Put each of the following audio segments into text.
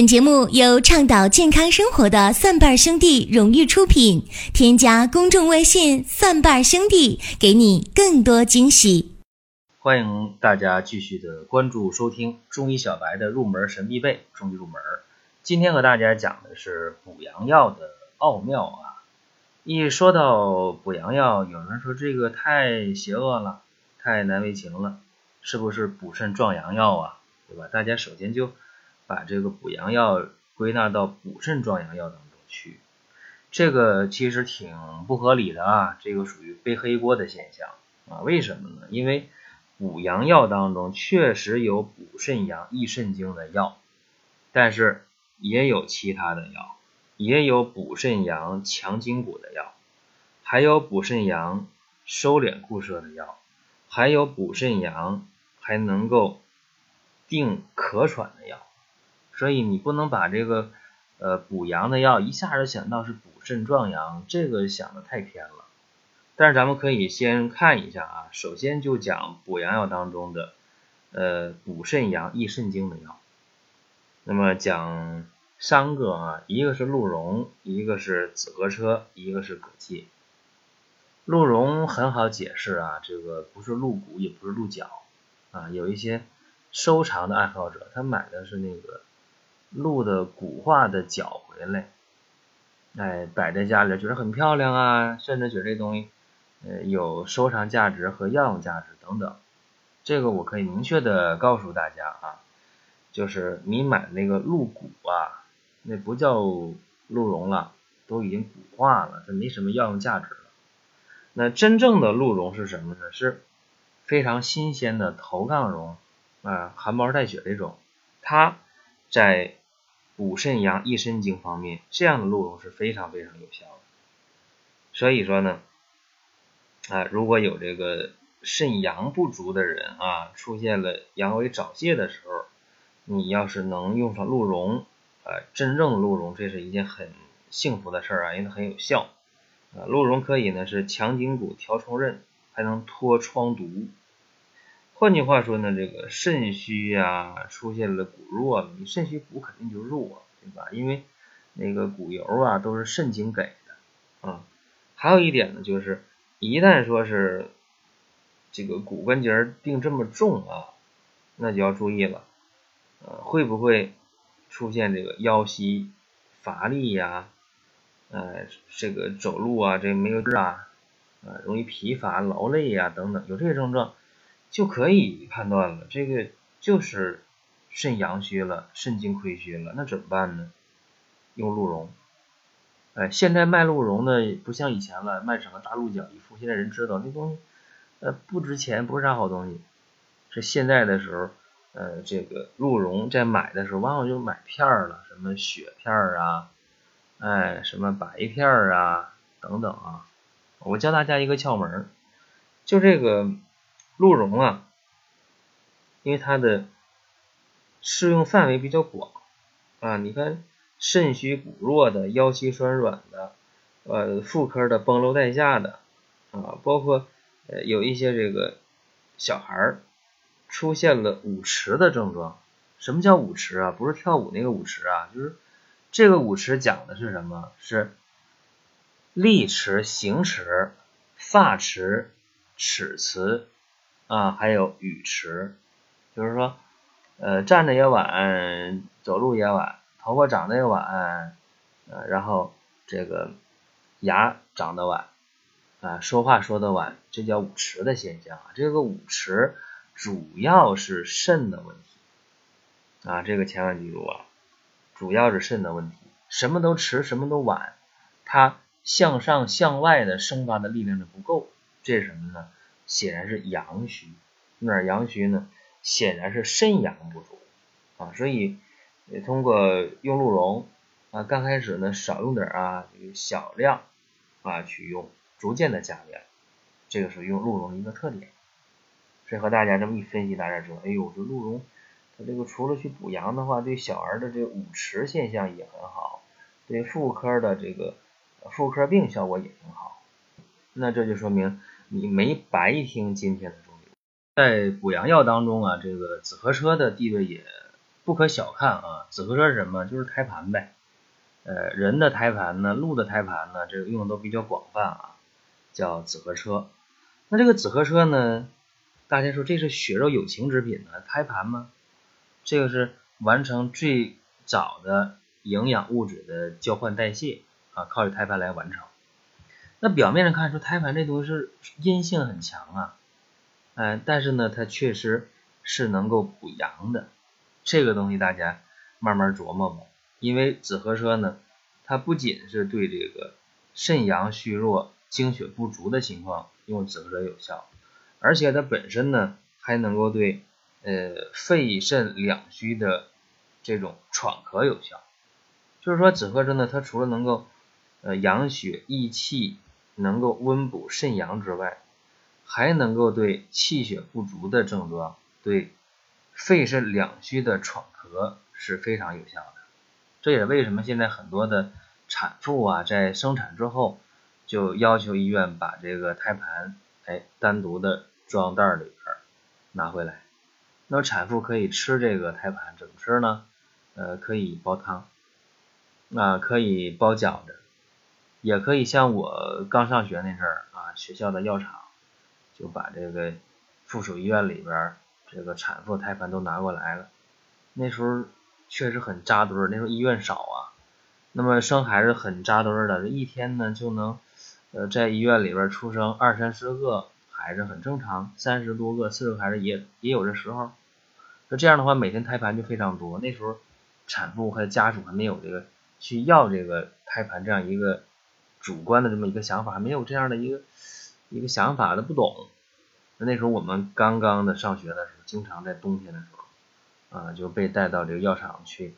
本节目由倡导健康生活的蒜瓣兄弟荣誉出品。添加公众微信“蒜瓣兄弟”，给你更多惊喜。欢迎大家继续的关注收听中医小白的入门神必备中医入门。今天和大家讲的是补阳药的奥妙啊！一说到补阳药，有人说这个太邪恶了，太难为情了，是不是补肾壮阳药啊？对吧？大家首先就。把这个补阳药归纳到补肾壮阳药当中去，这个其实挺不合理的啊，这个属于背黑锅的现象啊。为什么呢？因为补阳药当中确实有补肾阳、益肾精的药，但是也有其他的药，也有补肾阳、强筋骨的药，还有补肾阳、收敛固摄的药，还有补肾阳还能够定咳喘的药。所以你不能把这个呃补阳的药一下子想到是补肾壮阳，这个想的太偏了。但是咱们可以先看一下啊，首先就讲补阳药当中的呃补肾阳、益肾精的药。那么讲三个啊，一个是鹿茸，一个是紫河车，一个是葛芥。鹿茸很好解释啊，这个不是鹿骨，也不是鹿角啊。有一些收藏的爱好者，他买的是那个。鹿的骨化的角回来，哎，摆在家里觉得很漂亮啊，甚至觉得这东西，呃，有收藏价值和药用价值等等。这个我可以明确的告诉大家啊，就是你买那个鹿骨啊，那不叫鹿茸了，都已经骨化了，它没什么药用价值了。那真正的鹿茸是什么呢？是非常新鲜的头杠茸啊，含毛带血这种，它在补肾阳、益肾精方面，这样的鹿茸是非常非常有效的。所以说呢，啊，如果有这个肾阳不足的人啊，出现了阳痿早泄的时候，你要是能用上鹿茸，啊，真正鹿茸，这是一件很幸福的事儿啊，因为它很有效。啊，鹿茸可以呢是强筋骨、调冲任，还能脱疮毒。换句话说呢，这个肾虚呀，出现了骨弱，你肾虚骨肯定就弱，对吧？因为那个骨油啊都是肾精给的啊。还有一点呢，就是一旦说是这个骨关节病这么重啊，那就要注意了，呃，会不会出现这个腰膝乏力呀？呃，这个走路啊这没有劲啊，呃，容易疲乏劳累呀等等，有这些症状。就可以判断了，这个就是肾阳虚了，肾精亏虚了，那怎么办呢？用鹿茸。哎，现在卖鹿茸的不像以前了，卖什么大鹿角一副，现在人知道那东西，呃，不值钱，不是啥好东西。是现在的时候，呃，这个鹿茸在买的时候，往往就买片儿了，什么血片儿啊，哎，什么白片儿啊，等等啊。我教大家一个窍门，就这个。鹿茸啊，因为它的适用范围比较广啊，你看肾虚骨弱的、腰膝酸软的、呃妇科的崩漏带下的啊，包括呃有一些这个小孩儿出现了舞迟的症状。什么叫舞迟啊？不是跳舞那个舞迟啊，就是这个舞迟讲的是什么？是立迟、行迟、发迟、齿迟。啊，还有语迟，就是说，呃，站着也晚，走路也晚，头发长得也晚，呃，然后这个牙长得晚，啊，说话说的晚，这叫五迟的现象啊。这个五迟主要是肾的问题，啊，这个千万记住啊，主要是肾的问题，什么都迟，什么都晚，它向上向外的生发的力量就不够，这是什么呢？显然是阳虚，哪阳虚呢？显然是肾阳不足啊，所以通过用鹿茸啊，刚开始呢少用点啊，小量啊去用，逐渐的加量，这个是用鹿茸一个特点。所以和大家这么一分析，大家知道，哎呦，这鹿茸它这个除了去补阳的话，对小儿的这个五迟现象也很好，对妇科的这个妇科病效果也挺好。那这就说明。你没白听今天的中医，在补阳药当中啊，这个紫河车的地位也不。可小看啊。紫河车是什么？就是胎盘呗。呃，人的胎盘呢，鹿的胎盘呢，这个用的都比较广泛啊，叫紫河车。那这个紫河车呢，大家说这是血肉有情之品呢，胎盘吗？这个是完成最早的营养物质的交换代谢啊，靠着胎盘来完成。那表面上看说胎盘这东西是阴性很强啊，哎，但是呢，它确实是能够补阳的。这个东西大家慢慢琢磨吧。因为紫河车呢，它不仅是对这个肾阳虚弱、精血不足的情况用紫河车有效，而且它本身呢还能够对呃肺肾两虚的这种喘咳有效。就是说紫河车呢，它除了能够呃养血益气，能够温补肾阳之外，还能够对气血不足的症状、对肺肾两虚的喘咳是非常有效的。这也为什么现在很多的产妇啊，在生产之后就要求医院把这个胎盘哎单独的装袋里边拿回来。那么产妇可以吃这个胎盘，怎么吃呢？呃，可以煲汤，啊，可以包饺子，也可以像我刚上学那阵儿啊，学校的药厂就把这个附属医院里边这个产妇胎盘都拿过来了。那时候。确实很扎堆儿，那时候医院少啊，那么生孩子很扎堆儿的，一天呢就能，呃，在医院里边出生二三十个孩子很正常，三十多个、四十个孩子也也有这时候。那这样的话，每天胎盘就非常多。那时候产妇和家属还没有这个去要这个胎盘这样一个主观的这么一个想法，还没有这样的一个一个想法的不懂。那时候我们刚刚的上学的时候，经常在冬天的时候。啊，就被带到这个药厂去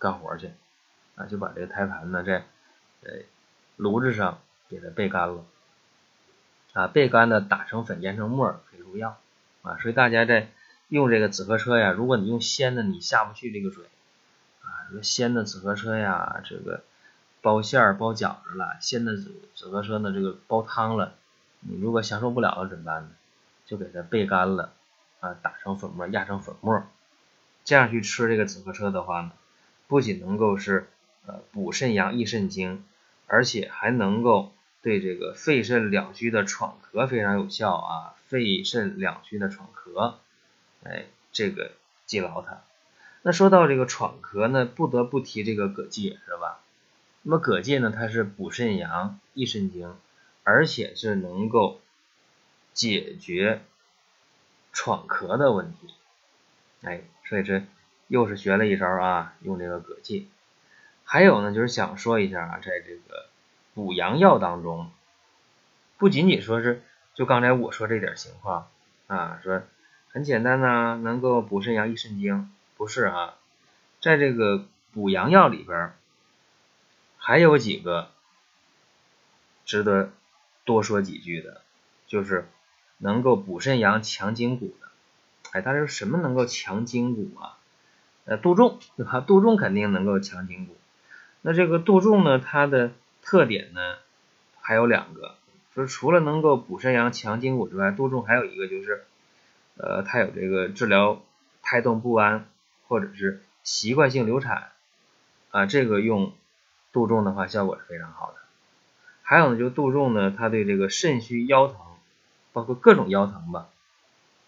干活去，啊，就把这个胎盘呢在呃炉子上给它焙干了，啊，焙干的打成粉研成沫可以入药，啊，所以大家在用这个紫河车呀，如果你用鲜的，你下不去这个水，啊，说鲜的紫河车呀，这个包馅儿包饺子了，现在紫紫河车呢这个煲汤了，你如果享受不了了怎么办呢？就给它焙干了，啊，打成粉末，压成粉末。这样去吃这个紫河车的话呢，不仅能够是呃补肾阳益肾精，而且还能够对这个肺肾两虚的喘咳非常有效啊！肺肾两虚的喘咳，哎，这个记牢它。那说到这个喘咳呢，不得不提这个葛芥，是吧？那么葛芥呢，它是补肾阳益肾精，而且是能够解决喘咳的问题，哎。所以这又是学了一招啊，用这个葛芥。还有呢，就是想说一下啊，在这个补阳药当中，不仅仅说是就刚才我说这点情况啊，说很简单呐，能够补肾阳益肾精，不是啊，在这个补阳药里边还有几个值得多说几句的，就是能够补肾阳、强筋骨的。哎，他说什么能够强筋骨啊？呃，杜仲对吧？杜仲肯定能够强筋骨。那这个杜仲呢，它的特点呢还有两个，说除了能够补肾阳、强筋骨之外，杜仲还有一个就是，呃，它有这个治疗胎动不安或者是习惯性流产啊，这个用杜仲的话效果是非常好的。还有呢，就杜仲呢，它对这个肾虚腰疼，包括各种腰疼吧。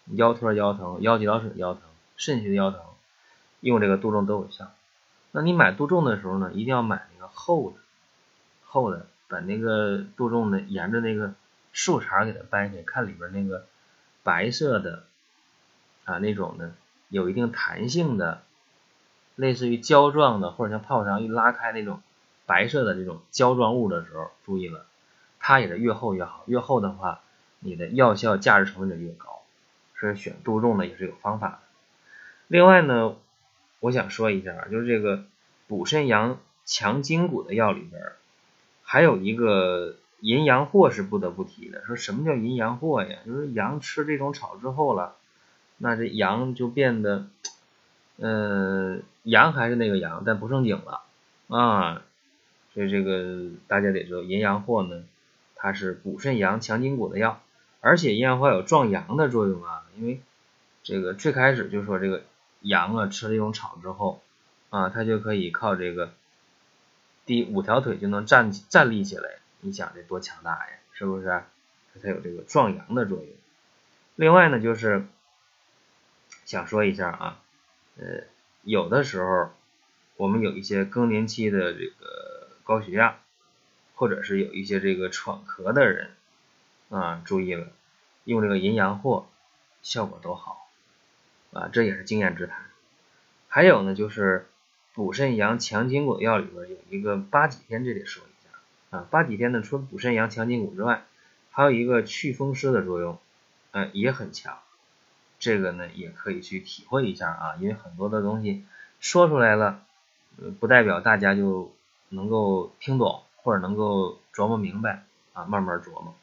腰托腰疼、腰肌劳损腰疼、肾虚的腰疼，用这个杜仲都有效。那你买杜仲的时候呢，一定要买那个厚的，厚的，把那个杜仲呢沿着那个树茬给它掰开，看里边那个白色的啊那种的有一定弹性的，类似于胶状的或者像泡肠一拉开那种白色的这种胶状物的时候，注意了，它也是越厚越好，越厚的话，你的药效价值成分就越高。所以选杜仲呢也是有方法的。另外呢，我想说一下，就是这个补肾阳、强筋骨的药里边，还有一个淫羊藿是不得不提的。说什么叫淫羊藿呀？就是羊吃这种草之后了，那这羊就变得，呃，羊还是那个羊，但不正经了啊。所以这个大家得知道，淫羊藿呢，它是补肾阳、强筋骨的药。而且阴阳藿有壮阳的作用啊，因为这个最开始就说这个羊啊吃了一种草之后啊，它就可以靠这个第五条腿就能站站立起来。你想这多强大呀，是不是？它有这个壮阳的作用。另外呢，就是想说一下啊，呃，有的时候我们有一些更年期的这个高血压，或者是有一些这个喘咳的人啊，注意了，用这个淫羊藿效果都好啊，这也是经验之谈。还有呢，就是补肾阳、强筋骨药里边有一个八戟天，这得说一下啊。八戟天呢，除了补肾阳、强筋骨之外，还有一个祛风湿的作用，呃，也很强。这个呢，也可以去体会一下啊，因为很多的东西说出来了，不代表大家就能够听懂或者能够琢磨明白啊，慢慢琢磨。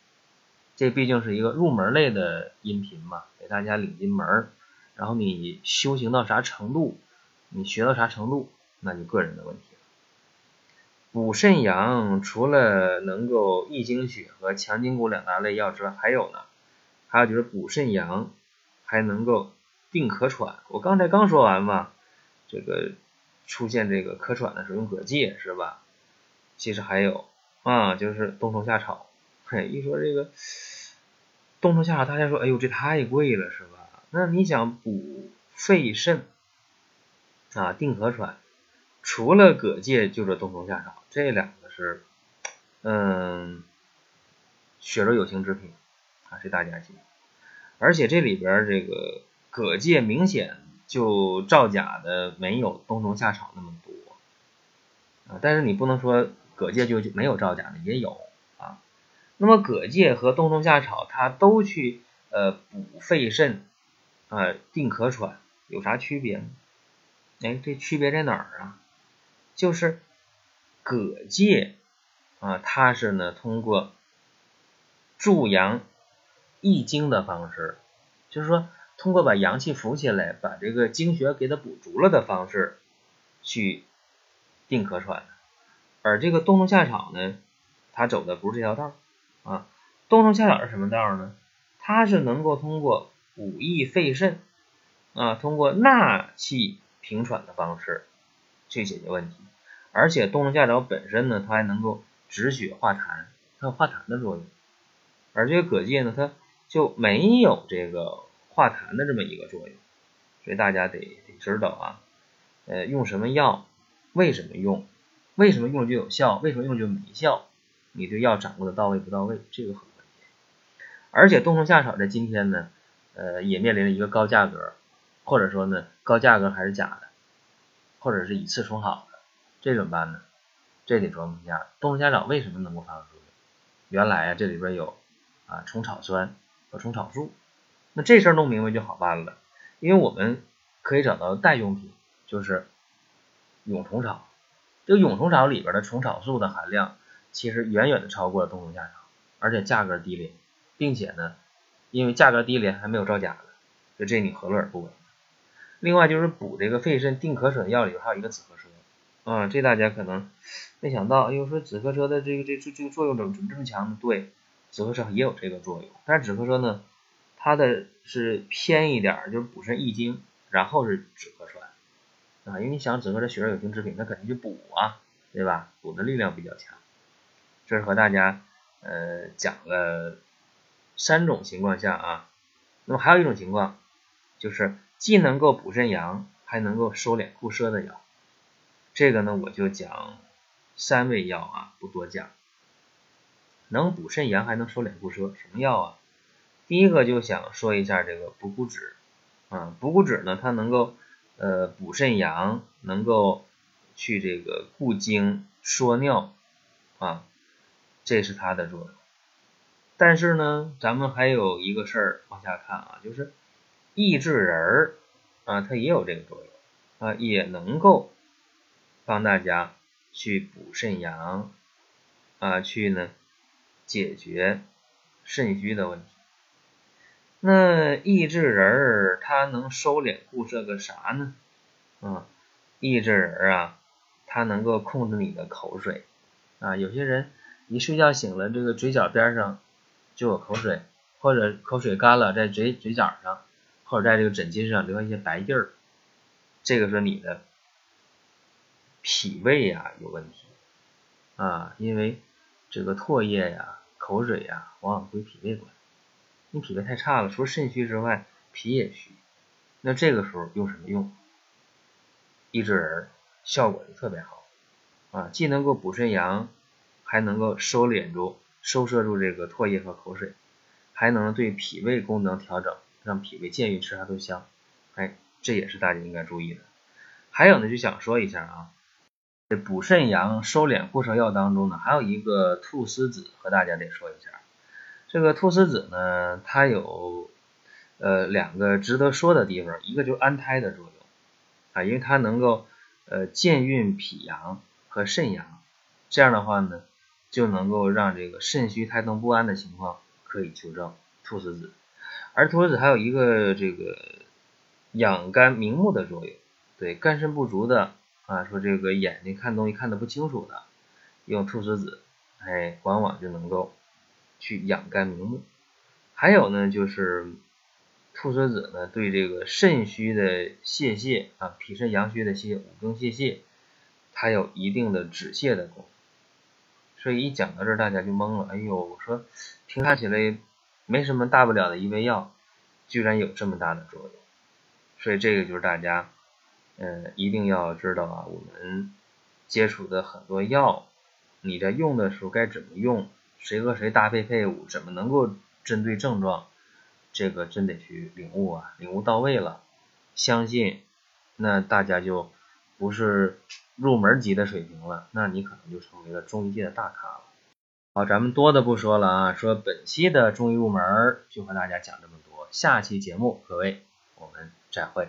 这毕竟是一个入门类的音频嘛，给大家领进门。然后你修行到啥程度？你学到啥程度，那就个人的问题了。补肾阳除了能够益精血和强筋骨两大类药之外，还有呢，还有就是补肾阳还能够定咳喘。我刚才刚说完嘛，这个出现这个咳喘的时候用葛芥是吧？其实还有啊，就是冬虫夏草。嘿，一说这个冬虫夏草，大家说哎呦这太贵了是吧？那你想补肺肾？啊，定咳喘，除了葛芥，就是冬虫夏草，这两个是，嗯，血肉有形之品啊，这大家记。而且这里边这个葛芥明显就造假的没有冬虫夏草那么多啊，但是你不能说葛芥就没有造假的，也有啊。那么葛芥和冬虫夏草它都去呃补肺肾啊，定咳喘，有啥区别呢？哎，这区别在哪儿啊？就是葛芥啊，它是呢通过助阳益精的方式，就是说通过把阳气扶起来，把这个精血给它补足了的方式去定咳喘。而这个冬虫夏草呢，它走的不是这条道啊。冬虫夏草是什么道呢？它是能够通过补益肺肾啊，通过纳气。平喘的方式去解决问题，而且冬虫夏草本身呢，它还能够止血化痰，它有化痰的作用。而这个葛芥呢，它就没有这个化痰的这么一个作用。所以大家得得知道啊，呃，用什么药，为什么用，为什么用就有效，为什么用就没效，你对药掌握的到位不到位，这个很关键。而且冬虫夏草在今天呢，呃，也面临着一个高价格。或者说呢，高价格还是假的，或者是以次充好的，这怎么办呢？这得琢磨一下。冬虫夏草为什么能够发挥作用？原来啊，这里边有啊虫草酸和虫草素。这事儿弄明白就好办了，因为我们可以找到代用品，就是蛹虫草。这个蛹虫草里边的虫草素的含量其实远远的超过了冬虫夏草，而且价格低廉，并且呢，因为价格低廉还没有造假的，就这你何乐而不为？另外就是补这个肺肾定咳损的药里边还有一个紫河车，啊，这大家可能没想到，哎呦，说紫河车的这个这这这个作用怎么怎么这么强呢？对，紫河车也有这个作用，但是紫河车呢，它的是偏一点，就是补肾益精，然后是止咳喘，啊，因为你想紫河车血热有形之品，它肯定就补啊，对吧？补的力量比较强。这是和大家呃讲了三种情况下啊，那么还有一种情况就是。既能够补肾阳，还能够收敛固摄的药，这个呢我就讲三味药啊，不多讲。能补肾阳还能收敛固摄，什么药啊？第一个就想说一下这个补骨脂啊，补骨脂呢它能够呃补肾阳，能够去这个固精缩尿啊，这是它的作用。但是呢，咱们还有一个事儿往下看啊，就是。益智仁儿啊，它也有这个作用啊，也能够帮大家去补肾阳啊，去呢解决肾虚的问题。那益智仁儿它能收敛固摄个啥呢？啊，益智仁儿啊，它能够控制你的口水啊。有些人一睡觉醒了，这个嘴角边上就有口水，或者口水干了在嘴嘴角上。或者在这个枕巾上留下一些白印儿，这个是你的脾胃呀有问题啊，因为这个唾液呀、口水呀，往往归脾胃管。你脾胃太差了，除了肾虚之外，脾也虚。那这个时候用什么用？益智仁效果就特别好啊，既能够补肾阳，还能够收敛住、收摄住这个唾液和口水，还能对脾胃功能调整，让脾胃健运，吃啥都香。哎，这也是大家应该注意的。还有呢，就想说一下啊，这补肾阳、收敛固摄药当中呢，还有一个菟丝子，和大家得说一下。这个菟丝子呢，它有呃两个值得说的地方，一个就是安胎的作用啊，因为它能够呃健运脾阳和肾阳，这样的话呢，就能够让这个肾虚胎动不安的情况可以纠正。菟丝子，而菟丝子还有一个这个养肝明目的作用。对肝肾不足的啊，说这个眼睛看东西看得不清楚的，用菟丝子，哎，往往就能够去养肝明目。还有呢，就是菟丝子呢，对这个肾虚的泄泻啊，脾肾阳虚的泄五更泄泻，它有一定的止泻的功能。所以一讲到这儿，大家就懵了，哎呦，我说听看起来没什么大不了的一味药，居然有这么大的作用。所以这个就是大家。嗯，一定要知道啊，我们接触的很多药，你在用的时候该怎么用，谁和谁搭配配伍，怎么能够针对症状，这个真得去领悟啊，领悟到位了，相信那大家就不是入门级的水平了，那你可能就成为了中医界的大咖了。好，咱们多的不说了啊，说本期的中医入门就和大家讲这么多，下期节目各位我们再会。